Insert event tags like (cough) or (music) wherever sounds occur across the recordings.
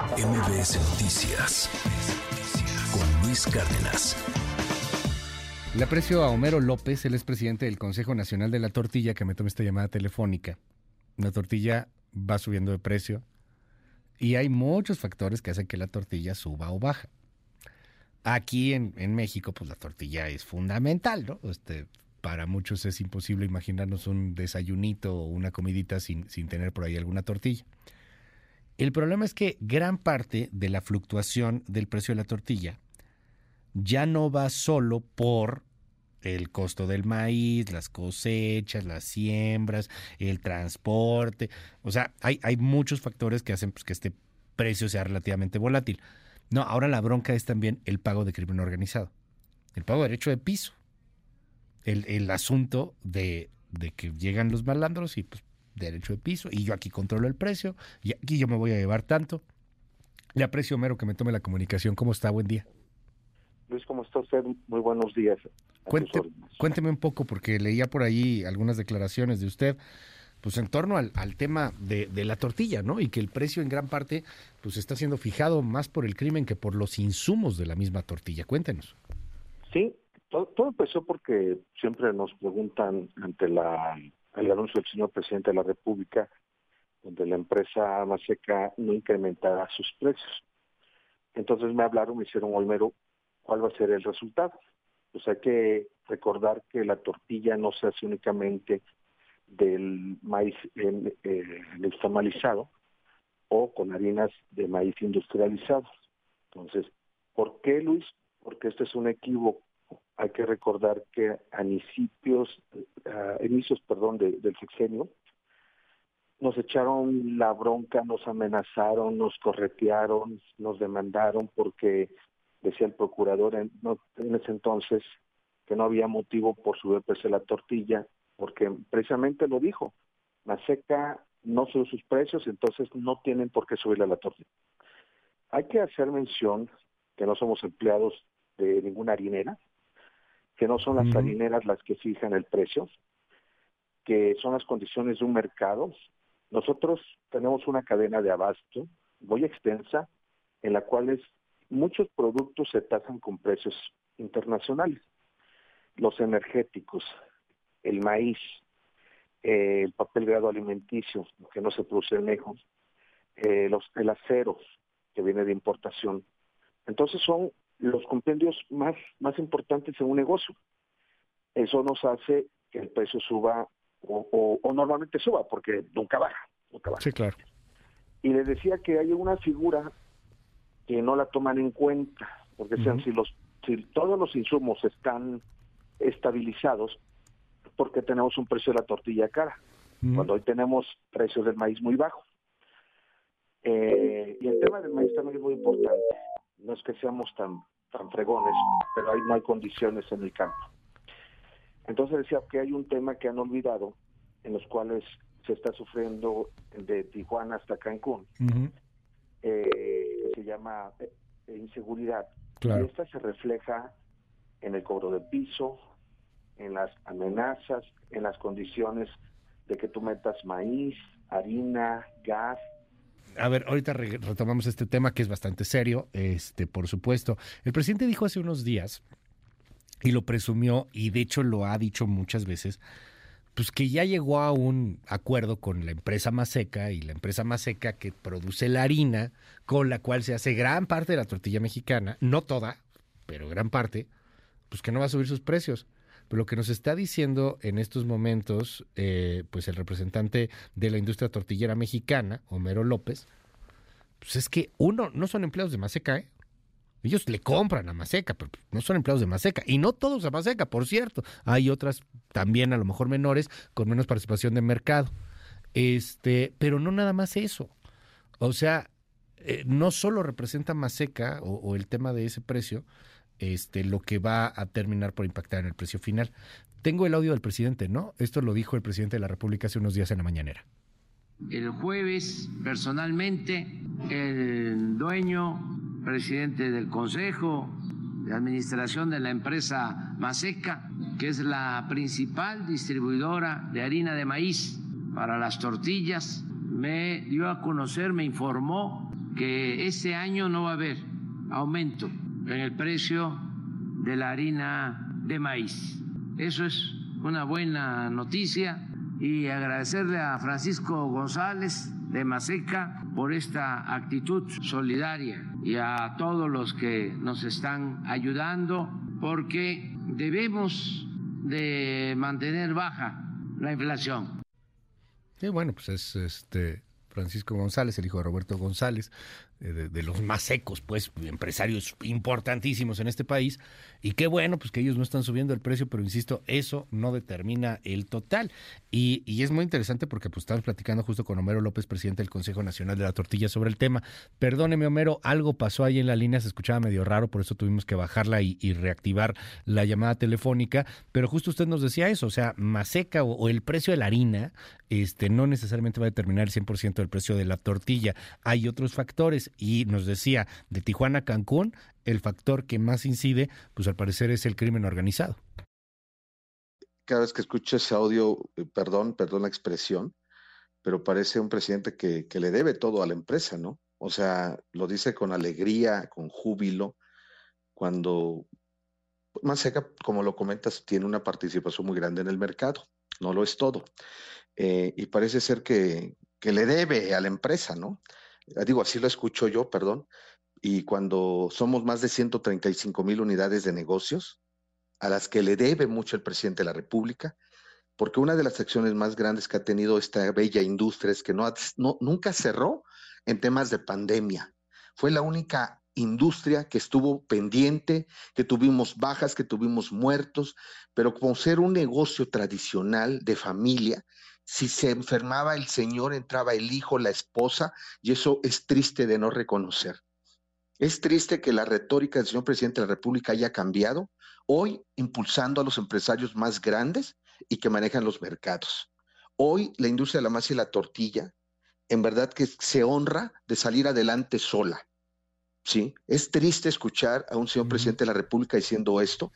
MBS Noticias con Luis Cárdenas. Le aprecio a Homero López, él es presidente del Consejo Nacional de la Tortilla, que me tome esta llamada telefónica. La tortilla va subiendo de precio y hay muchos factores que hacen que la tortilla suba o baja. Aquí en, en México, pues la tortilla es fundamental, ¿no? Este, para muchos es imposible imaginarnos un desayunito o una comidita sin, sin tener por ahí alguna tortilla. El problema es que gran parte de la fluctuación del precio de la tortilla ya no va solo por el costo del maíz, las cosechas, las siembras, el transporte. O sea, hay, muchos factores que hacen pues, que este precio sea relativamente volátil. No, ahora la bronca es también el pago de crimen organizado, el pago de derecho de piso, el, el asunto de, de, que llegan los malandros y pues derecho de piso y yo aquí controlo el precio y aquí yo me voy a llevar tanto. Le aprecio, Homero, que me tome la comunicación. ¿Cómo está? Buen día. Luis, ¿cómo está usted? Muy buenos días. Cuente, cuénteme un poco, porque leía por ahí algunas declaraciones de usted, pues en torno al, al tema de, de, la tortilla, ¿no? Y que el precio en gran parte, pues está siendo fijado más por el crimen que por los insumos de la misma tortilla. Cuéntenos. Sí, todo, todo empezó porque siempre nos preguntan ante la, el anuncio del señor presidente de la República, donde la empresa Maseca no incrementará sus precios. Entonces me hablaron, me hicieron Olmero, cuál va a ser el resultado. Pues hay que recordar que la tortilla no se hace únicamente del maíz eh, nixtamalizado o con harinas de maíz industrializado. Entonces, ¿por qué, Luis? Porque este es un equívoco. Hay que recordar que a inicios, inicios perdón, de, del sexenio, nos echaron la bronca, nos amenazaron, nos corretearon, nos demandaron porque decía el procurador en, ese entonces que no había motivo por subir precio la tortilla, porque precisamente lo dijo, Maseca no sube sus precios, entonces no tienen por qué subirle la tortilla. Hay que hacer mención que no somos empleados de ninguna harinera, que no son las uh -huh. harineras las que fijan el precio, que son las condiciones de un mercado. Nosotros tenemos una cadena de abasto muy extensa en la cual es muchos productos se tasan con precios internacionales. Los energéticos, el maíz, eh, el papel grado alimenticio, que no se produce en México, eh, los, el acero, que viene de importación. Entonces son los compendios más, más importantes en un negocio. Eso nos hace que el precio suba o, o, o normalmente suba, porque nunca baja, nunca baja. Sí, claro. Y les decía que hay una figura que no la toman en cuenta, porque uh -huh. sean si los si todos los insumos están estabilizados, porque tenemos un precio de la tortilla cara, uh -huh. cuando hoy tenemos precios del maíz muy bajos. Eh, y el tema del maíz también es muy importante. No es que seamos tan tan fregones, pero ahí no hay condiciones en el campo. Entonces decía que hay un tema que han olvidado, en los cuales se está sufriendo de Tijuana hasta Cancún. Uh -huh. eh, se llama eh, inseguridad. Claro. Y esta se refleja en el cobro de piso, en las amenazas, en las condiciones de que tú metas maíz, harina, gas. A ver, ahorita re retomamos este tema que es bastante serio, este, por supuesto. El presidente dijo hace unos días, y lo presumió, y de hecho lo ha dicho muchas veces, pues que ya llegó a un acuerdo con la empresa Maseca y la empresa Maseca que produce la harina con la cual se hace gran parte de la tortilla mexicana, no toda, pero gran parte, pues que no va a subir sus precios. Pero lo que nos está diciendo en estos momentos, eh, pues el representante de la industria tortillera mexicana, Homero López, pues es que uno, no son empleados de Maseca, ¿eh? Ellos le compran a Maseca, pero no son empleados de Maseca. Y no todos a Maseca, por cierto. Hay otras también, a lo mejor menores, con menos participación de mercado. Este, pero no nada más eso. O sea, eh, no solo representa Maseca o, el tema de ese precio, este, lo que va a terminar por impactar en el precio final. Tengo el audio del presidente, ¿no? Esto lo dijo el presidente de la República hace unos días en la mañanera. El jueves, personalmente, el dueño presidente del Consejo de Administración de la empresa Maseca, que es la principal distribuidora de harina de maíz para las tortillas. me dio a conocer, me informó que este año no va a haber aumento en el precio de la harina de maíz. Eso es una buena noticia y agradecerle a Francisco González de Maseca por esta actitud solidaria y a todos los que nos están ayudando porque debemos de mantener baja la inflación. Sí, bueno, pues es este Francisco González, el hijo de Roberto González, de, los más secos, pues, empresarios importantísimos en este país. Y qué bueno, pues que ellos no están subiendo el precio, pero insisto, eso no determina el total. Y, es muy interesante porque pues estamos platicando justo con Homero López, presidente del Consejo Nacional de la Tortilla, sobre el tema. Perdóneme, Homero, algo pasó ahí en la línea, se escuchaba medio raro, por eso tuvimos que bajarla y, reactivar la llamada telefónica. Pero justo usted nos decía eso, o sea, Maseca o, o el precio de la harina este, no necesariamente va a determinar el 100% del precio de la tortilla. Hay otros factores y nos decía de Tijuana a Cancún, el factor que más incide, pues al parecer es el crimen organizado. Cada vez que escucho ese audio, eh, perdón, perdón la expresión, pero parece un presidente que, le debe todo a la empresa, ¿no? O sea, lo dice con alegría, con júbilo, cuando Maseca, como lo comentas, tiene una participación muy grande en el mercado, no lo es todo. Eh, y parece ser que, le debe a la empresa, ¿no? Ah, digo, así lo escucho yo, perdón, y cuando somos más de 135 mil unidades de negocios, a las que le debe mucho el presidente de la República, porque una de las acciones más grandes que ha tenido esta bella industria es que no, nunca cerró en temas de pandemia. Fue la única industria que estuvo pendiente, que tuvimos bajas, que tuvimos muertos, pero como ser un negocio tradicional de familia, si se enfermaba el señor, entraba el hijo, la esposa, y eso es triste de no reconocer. Es triste que la retórica del señor presidente de la República haya cambiado, hoy impulsando a los empresarios más grandes y que manejan los mercados. Hoy la industria de la masa y la tortilla, en verdad que se honra de salir adelante sola. ¿sí? Es triste escuchar a un señor presidente de la República diciendo esto,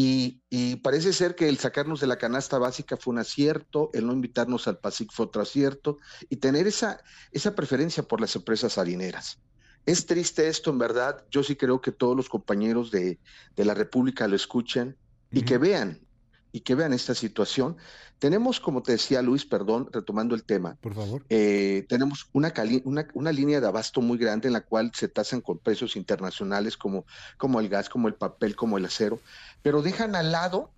y, parece ser que el sacarnos de la canasta básica fue un acierto, el no invitarnos al PASIC fue otro acierto, y tener esa, esa preferencia por las empresas harineras. Es triste esto, en verdad. Yo sí creo que todos los compañeros de, de la República lo escuchen y que vean y que vean esta situación. Tenemos, como te decía Luis, perdón, retomando el tema. Por favor. Eh, tenemos una, una, una, línea de abasto muy grande en la cual se tasan con precios internacionales como, como el gas, como el papel, como el acero, pero dejan al lado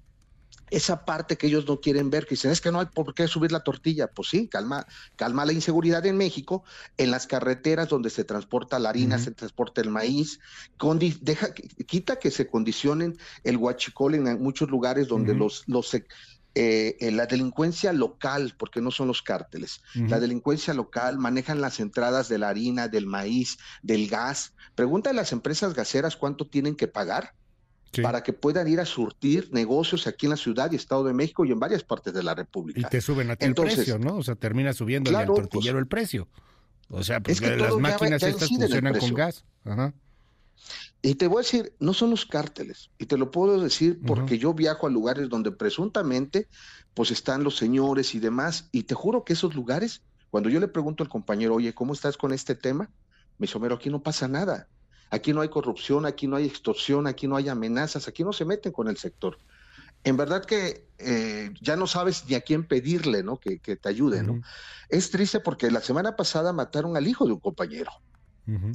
esa parte que ellos no quieren ver, que dicen, es que no hay por qué subir la tortilla. Pues sí, calma, calma la inseguridad en México, en las carreteras donde se transporta la harina, se transporta el maíz, deja, quita que se condicionen el huachicol en muchos lugares donde los, los eh, la delincuencia local, porque no son los cárteles, la delincuencia local manejan las entradas de la harina, del maíz, del gas. Pregunta a las empresas gaseras cuánto tienen que pagar para que puedan ir a surtir negocios aquí en la ciudad y Estado de México y en varias partes de la República. Y te suben a ti el precio, ¿no? O sea, termina subiendo al tortillero pues el precio. O sea, porque las máquinas estas funcionan con gas. Y te voy a decir, no son los cárteles, y te lo puedo decir porque yo viajo a lugares donde presuntamente pues están los señores y demás, y te juro que esos lugares, cuando yo le pregunto al compañero, oye, ¿cómo estás con este tema? Me dice, aquí no pasa nada. Aquí no hay corrupción, aquí no hay extorsión, aquí no hay amenazas, aquí no se meten con el sector. En verdad que eh, ya no sabes ni a quién pedirle, ¿no? Que, te ayude, ¿no? Es triste porque la semana pasada mataron al hijo de un compañero.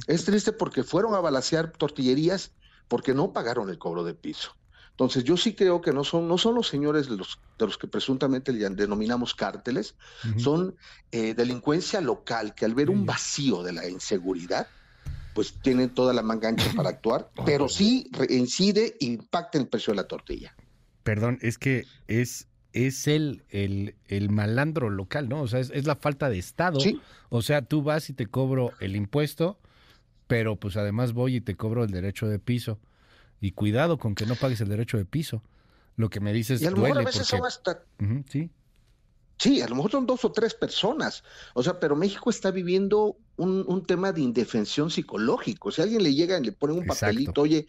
Es triste porque fueron a balasear tortillerías porque no pagaron el cobro de piso. Entonces yo sí creo que no son, no son los señores de los, de los que presuntamente denominamos cárteles, son eh, delincuencia local que al ver un vacío de la inseguridad, pues tienen toda la manga ancha para actuar, (laughs) pero sí incide, impacta el precio de la tortilla. Perdón, es que es es el, el, el, malandro local, ¿no? O sea, es, la falta de Estado. O sea, tú vas y te cobro el impuesto, pero pues además voy y te cobro el derecho de piso. Y cuidado con que no pagues el derecho de piso. Lo que me dices y a lo mejor a veces son hasta... sí. Sí, a lo mejor son dos o tres personas. O sea, pero México está viviendo un, tema de indefensión psicológico. Si alguien le llega y le pone un papelito, oye,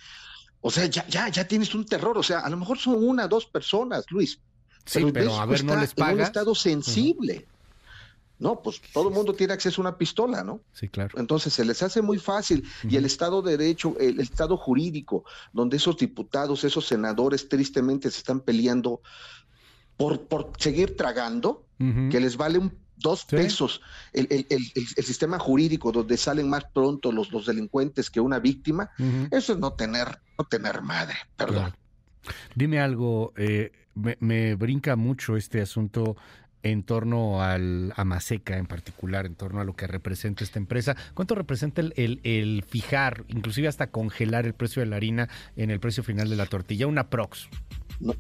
o sea, ya, ya, ya tienes un terror. O sea, a lo mejor son una, dos personas, Luis. Sí, pero, a ver, no les pagas. En un estado sensible. No, pues todo el mundo tiene acceso a una pistola, ¿no? Sí, claro. Entonces se les hace muy fácil. Y el Estado de Derecho, el Estado jurídico, donde esos diputados, esos senadores tristemente se están peleando por, por seguir tragando, que les vale un dos pesos el, el, el, el, sistema jurídico donde salen más pronto los, los delincuentes que una víctima, eso es no tener, no tener madre, perdón. Dime algo, eh, me, me, brinca mucho este asunto en torno al, a Maseca en particular, en torno a lo que representa esta empresa. ¿Cuánto representa el, el, el, fijar, inclusive hasta congelar el precio de la harina en el precio final de la tortilla? Una prox. No,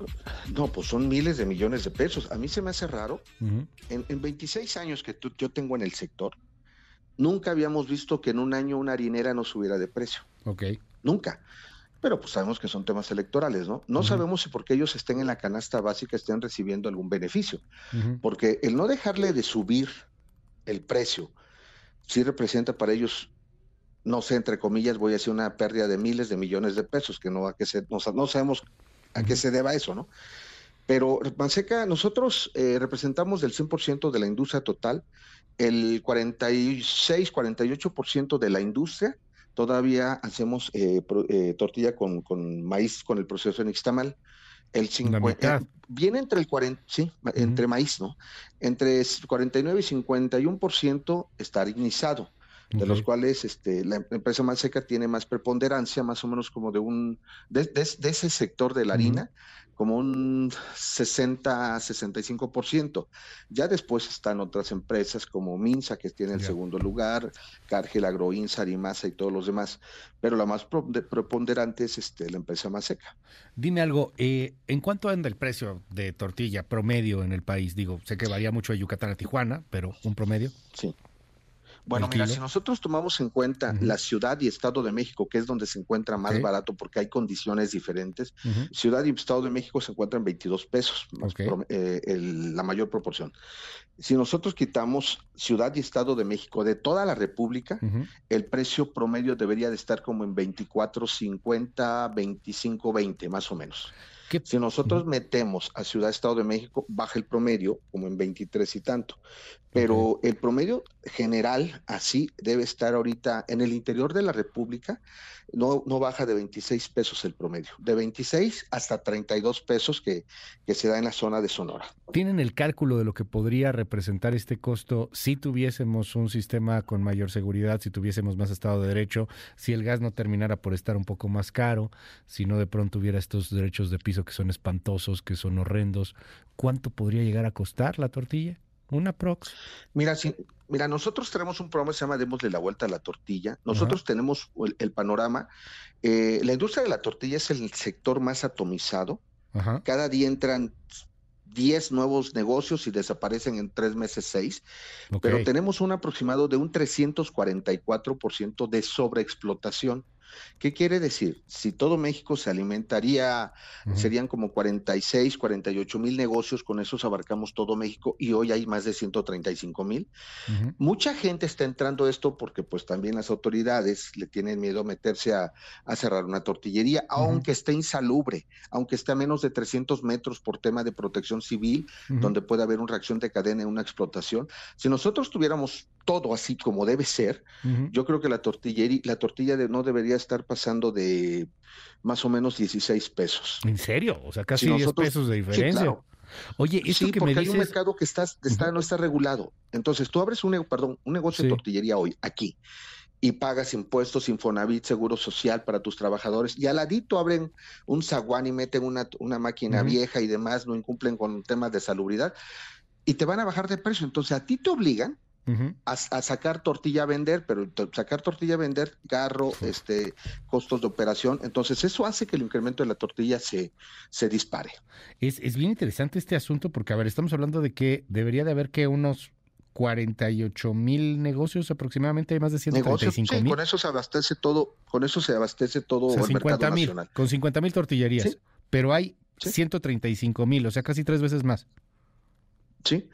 no pues son miles de millones de pesos. A mí se me hace raro. Uh -huh. en, en, 26 años que tú, yo tengo en el sector, nunca habíamos visto que en un año una harinera no subiera de precio. Ok. Nunca pero pues sabemos que son temas electorales, ¿no? No uh -huh. sabemos si porque ellos estén en la canasta básica estén recibiendo algún beneficio, uh -huh. porque el no dejarle de subir el precio sí representa para ellos, no sé, entre comillas, voy a decir una pérdida de miles de millones de pesos, que no, a qué se, no, no sabemos a qué se deba eso, ¿no? Pero Manseca, nosotros eh, representamos del 100% de la industria total, el 46, 48% de la industria, todavía hacemos eh, pro, eh, tortilla con, con, maíz con el proceso en Ixtamal. El 50, eh, viene entre el 40, sí, uh -huh. entre maíz, ¿no? Entre 49 y 51% está harinizado, de los cuales este, la empresa más seca tiene más preponderancia, más o menos como de un, de, de, de ese sector de la harina, uh -huh. como un 60-65%. Ya después están otras empresas como Minsa, que tiene el yeah. segundo lugar, Cargill, Agroinsa, Arimasa y todos los demás, pero la más preponderante es este, la empresa más seca. Dime algo, eh, ¿en cuánto anda el precio de tortilla promedio en el país? Digo, sé que varía mucho de Yucatán a Tijuana, pero un promedio. Sí. Bueno, mira, si nosotros tomamos en cuenta uh -huh. la Ciudad y Estado de México, que es donde se encuentra más okay. barato porque hay condiciones diferentes, uh -huh. Ciudad y Estado de México se encuentran en 22 pesos, okay. eh, el, la mayor proporción. Si nosotros quitamos Ciudad y Estado de México de toda la República, uh -huh. el precio promedio debería de estar como en 24.50, 25.20, más o menos. ¿Qué? Si nosotros metemos a Ciudad Estado de México, baja el promedio como en 23 y tanto. Pero okay. el promedio general, así, debe estar ahorita en el interior de la República, no, no baja de 26 pesos el promedio. De 26 hasta 32 pesos que, que se da en la zona de Sonora. ¿Tienen el cálculo de lo que podría representar este costo si tuviésemos un sistema con mayor seguridad, si tuviésemos más Estado de Derecho, si el gas no terminara por estar un poco más caro, si no de pronto hubiera estos derechos de piso que son espantosos, que son horrendos? ¿Cuánto podría llegar a costar la tortilla? ¿Una prox? Mira, si, mira, nosotros tenemos un programa que se llama Démosle la vuelta a la tortilla. Nosotros uh -huh. tenemos el, el panorama. Eh, la industria de la tortilla es el sector más atomizado. Uh -huh. Cada día entran 10 nuevos negocios y desaparecen en tres meses seis, okay. pero tenemos un aproximado de un 344% de sobreexplotación. ¿Qué quiere decir? Si todo México se alimentaría, uh -huh. serían como 46, 48 mil negocios, con esos abarcamos todo México y hoy hay más de 135 mil. Uh -huh. Mucha gente está entrando a esto porque pues también las autoridades le tienen miedo a meterse a, a cerrar una tortillería, uh -huh. aunque esté insalubre, aunque esté a menos de 300 metros por tema de protección civil, donde puede haber una reacción de cadena una explotación. Si nosotros tuviéramos todo así como debe ser, yo creo que la tortillería, la tortilla de, no debería estar pasando de más o menos 16 pesos. ¿En serio? O sea, casi si nosotros, 10 pesos de diferencia. Sí, claro. Oye, esto sí, que porque me hay dices... un mercado que está, está, no está regulado. Entonces, tú abres un, perdón, un negocio sí. de tortillería hoy, aquí, y pagas impuestos, Infonavit, Seguro Social para tus trabajadores, y al ladito abren un zaguán y meten una, una máquina uh -huh. vieja y demás, no incumplen con temas de salubridad, y te van a bajar de precio. Entonces, a ti te obligan Uh -huh. a, a, sacar tortilla a vender, pero sacar tortilla a vender, carro, este, costos de operación. Entonces, eso hace que el incremento de la tortilla se, se dispare. Es, es bien interesante este asunto porque, a ver, estamos hablando de que debería de haber que unos 48 mil negocios aproximadamente, hay más de 135 mil. Sí, con eso se abastece todo, con eso se abastece todo o sea, el 50 mercado mil, nacional. Con 50 mil tortillerías, ¿Sí? pero hay ¿Sí? 135 mil, o sea, casi tres veces más. Sí.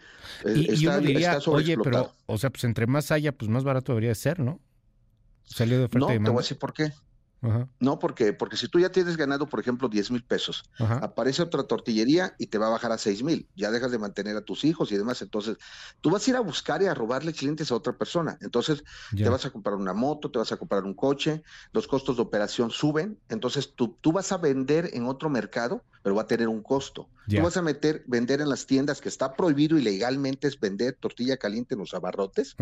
Y, está, y uno diría, oye, pero, o sea, pues entre más haya, pues más barato debería ser, ¿no? Salió de oferta no, de te voy a decir por qué. ¿no? Porque, porque si tú ya tienes ganado, por ejemplo, 10 mil pesos, aparece otra tortillería y te va a bajar a 6 mil, ya dejas de mantener a tus hijos y demás, entonces tú vas a ir a buscar y a robarle clientes a otra persona, entonces te vas a comprar una moto, te vas a comprar un coche, los costos de operación suben, entonces tú, tú vas a vender en otro mercado, pero va a tener un costo. Tú vas a meter, vender en las tiendas que está prohibido ilegalmente es vender tortilla caliente en los abarrotes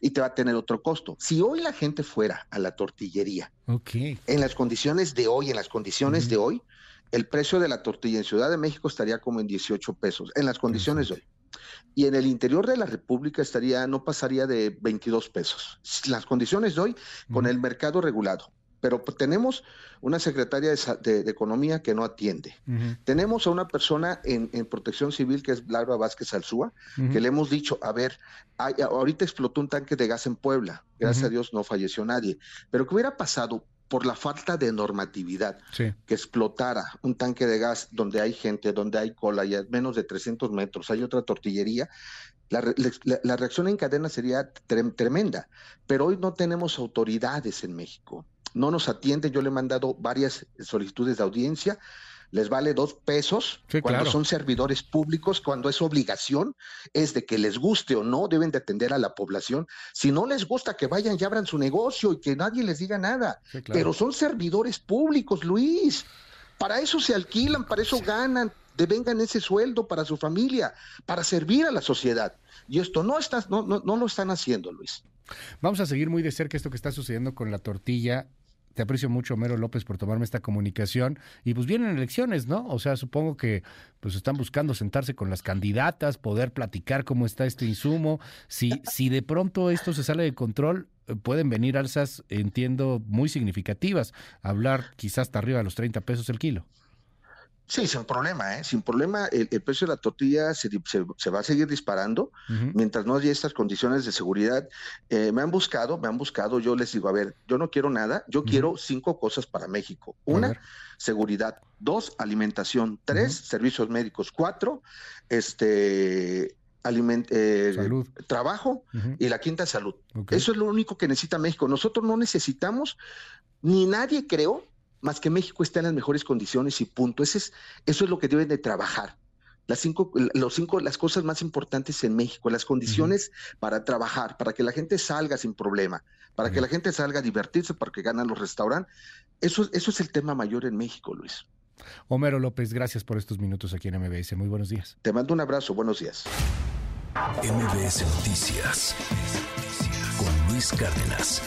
y te va a tener otro costo. Si hoy la gente fuera a la tortillería, en las condiciones de hoy, en las condiciones de hoy, el precio de la tortilla en Ciudad de México estaría como en 18 pesos, en las condiciones de hoy. Y en el interior de la República estaría, no pasaría de 22 pesos. Las condiciones de hoy, con el mercado regulado pero tenemos una secretaria de, Economía que no atiende. Tenemos a una persona en, Protección Civil que es Laura Vázquez Alzúa, que le hemos dicho, a ver, ahorita explotó un tanque de gas en Puebla, gracias a Dios no falleció nadie, pero ¿qué hubiera pasado por la falta de normatividad que explotara un tanque de gas donde hay gente, donde hay cola y a menos de 300 metros hay otra tortillería, la, reacción en cadena sería tremenda, pero hoy no tenemos autoridades en México no nos atienden. Yo le he mandado varias solicitudes de audiencia. Les vale dos pesos cuando son servidores públicos, cuando es obligación, es de que les guste o no, deben de atender a la población. Si no les gusta, que vayan y abran su negocio y que nadie les diga nada. Pero son servidores públicos, Luis. Para eso se alquilan, para eso ganan, devengan ese sueldo para su familia, para servir a la sociedad. Y esto no, está, no, no, no lo están haciendo, Luis. Vamos a seguir muy de cerca esto que está sucediendo con la tortilla te aprecio mucho, Homero López, por tomarme esta comunicación. Y pues vienen elecciones, ¿no? O sea, supongo que pues están buscando sentarse con las candidatas, poder platicar cómo está este insumo. Si, si de pronto esto se sale de control, eh, pueden venir alzas, entiendo, muy significativas. Hablar quizás hasta arriba de los 30 pesos el kilo. Sí, sin problema, ¿eh? Sin problema, el, precio de la tortilla se, va a seguir disparando mientras no haya estas condiciones de seguridad. Eh, me han buscado, me han buscado, yo les digo, a ver, yo no quiero nada, yo quiero cinco cosas para México. Una, seguridad. Dos, alimentación. Tres, servicios médicos. Cuatro, este, eh, trabajo y la quinta salud. Eso es lo único que necesita México. Nosotros no necesitamos, ni nadie creó más que México está en las mejores condiciones y punto. Ese es, eso es lo que deben de trabajar. Las cinco, los cinco, las cosas más importantes en México, las condiciones para trabajar, para que la gente salga sin problema, para que la gente salga a divertirse, para que ganen los restaurantes. Eso, eso es el tema mayor en México, Luis. Homero López, gracias por estos minutos aquí en MBS. Muy buenos días. Te mando un abrazo, buenos días. MBS Noticias con Luis Cárdenas.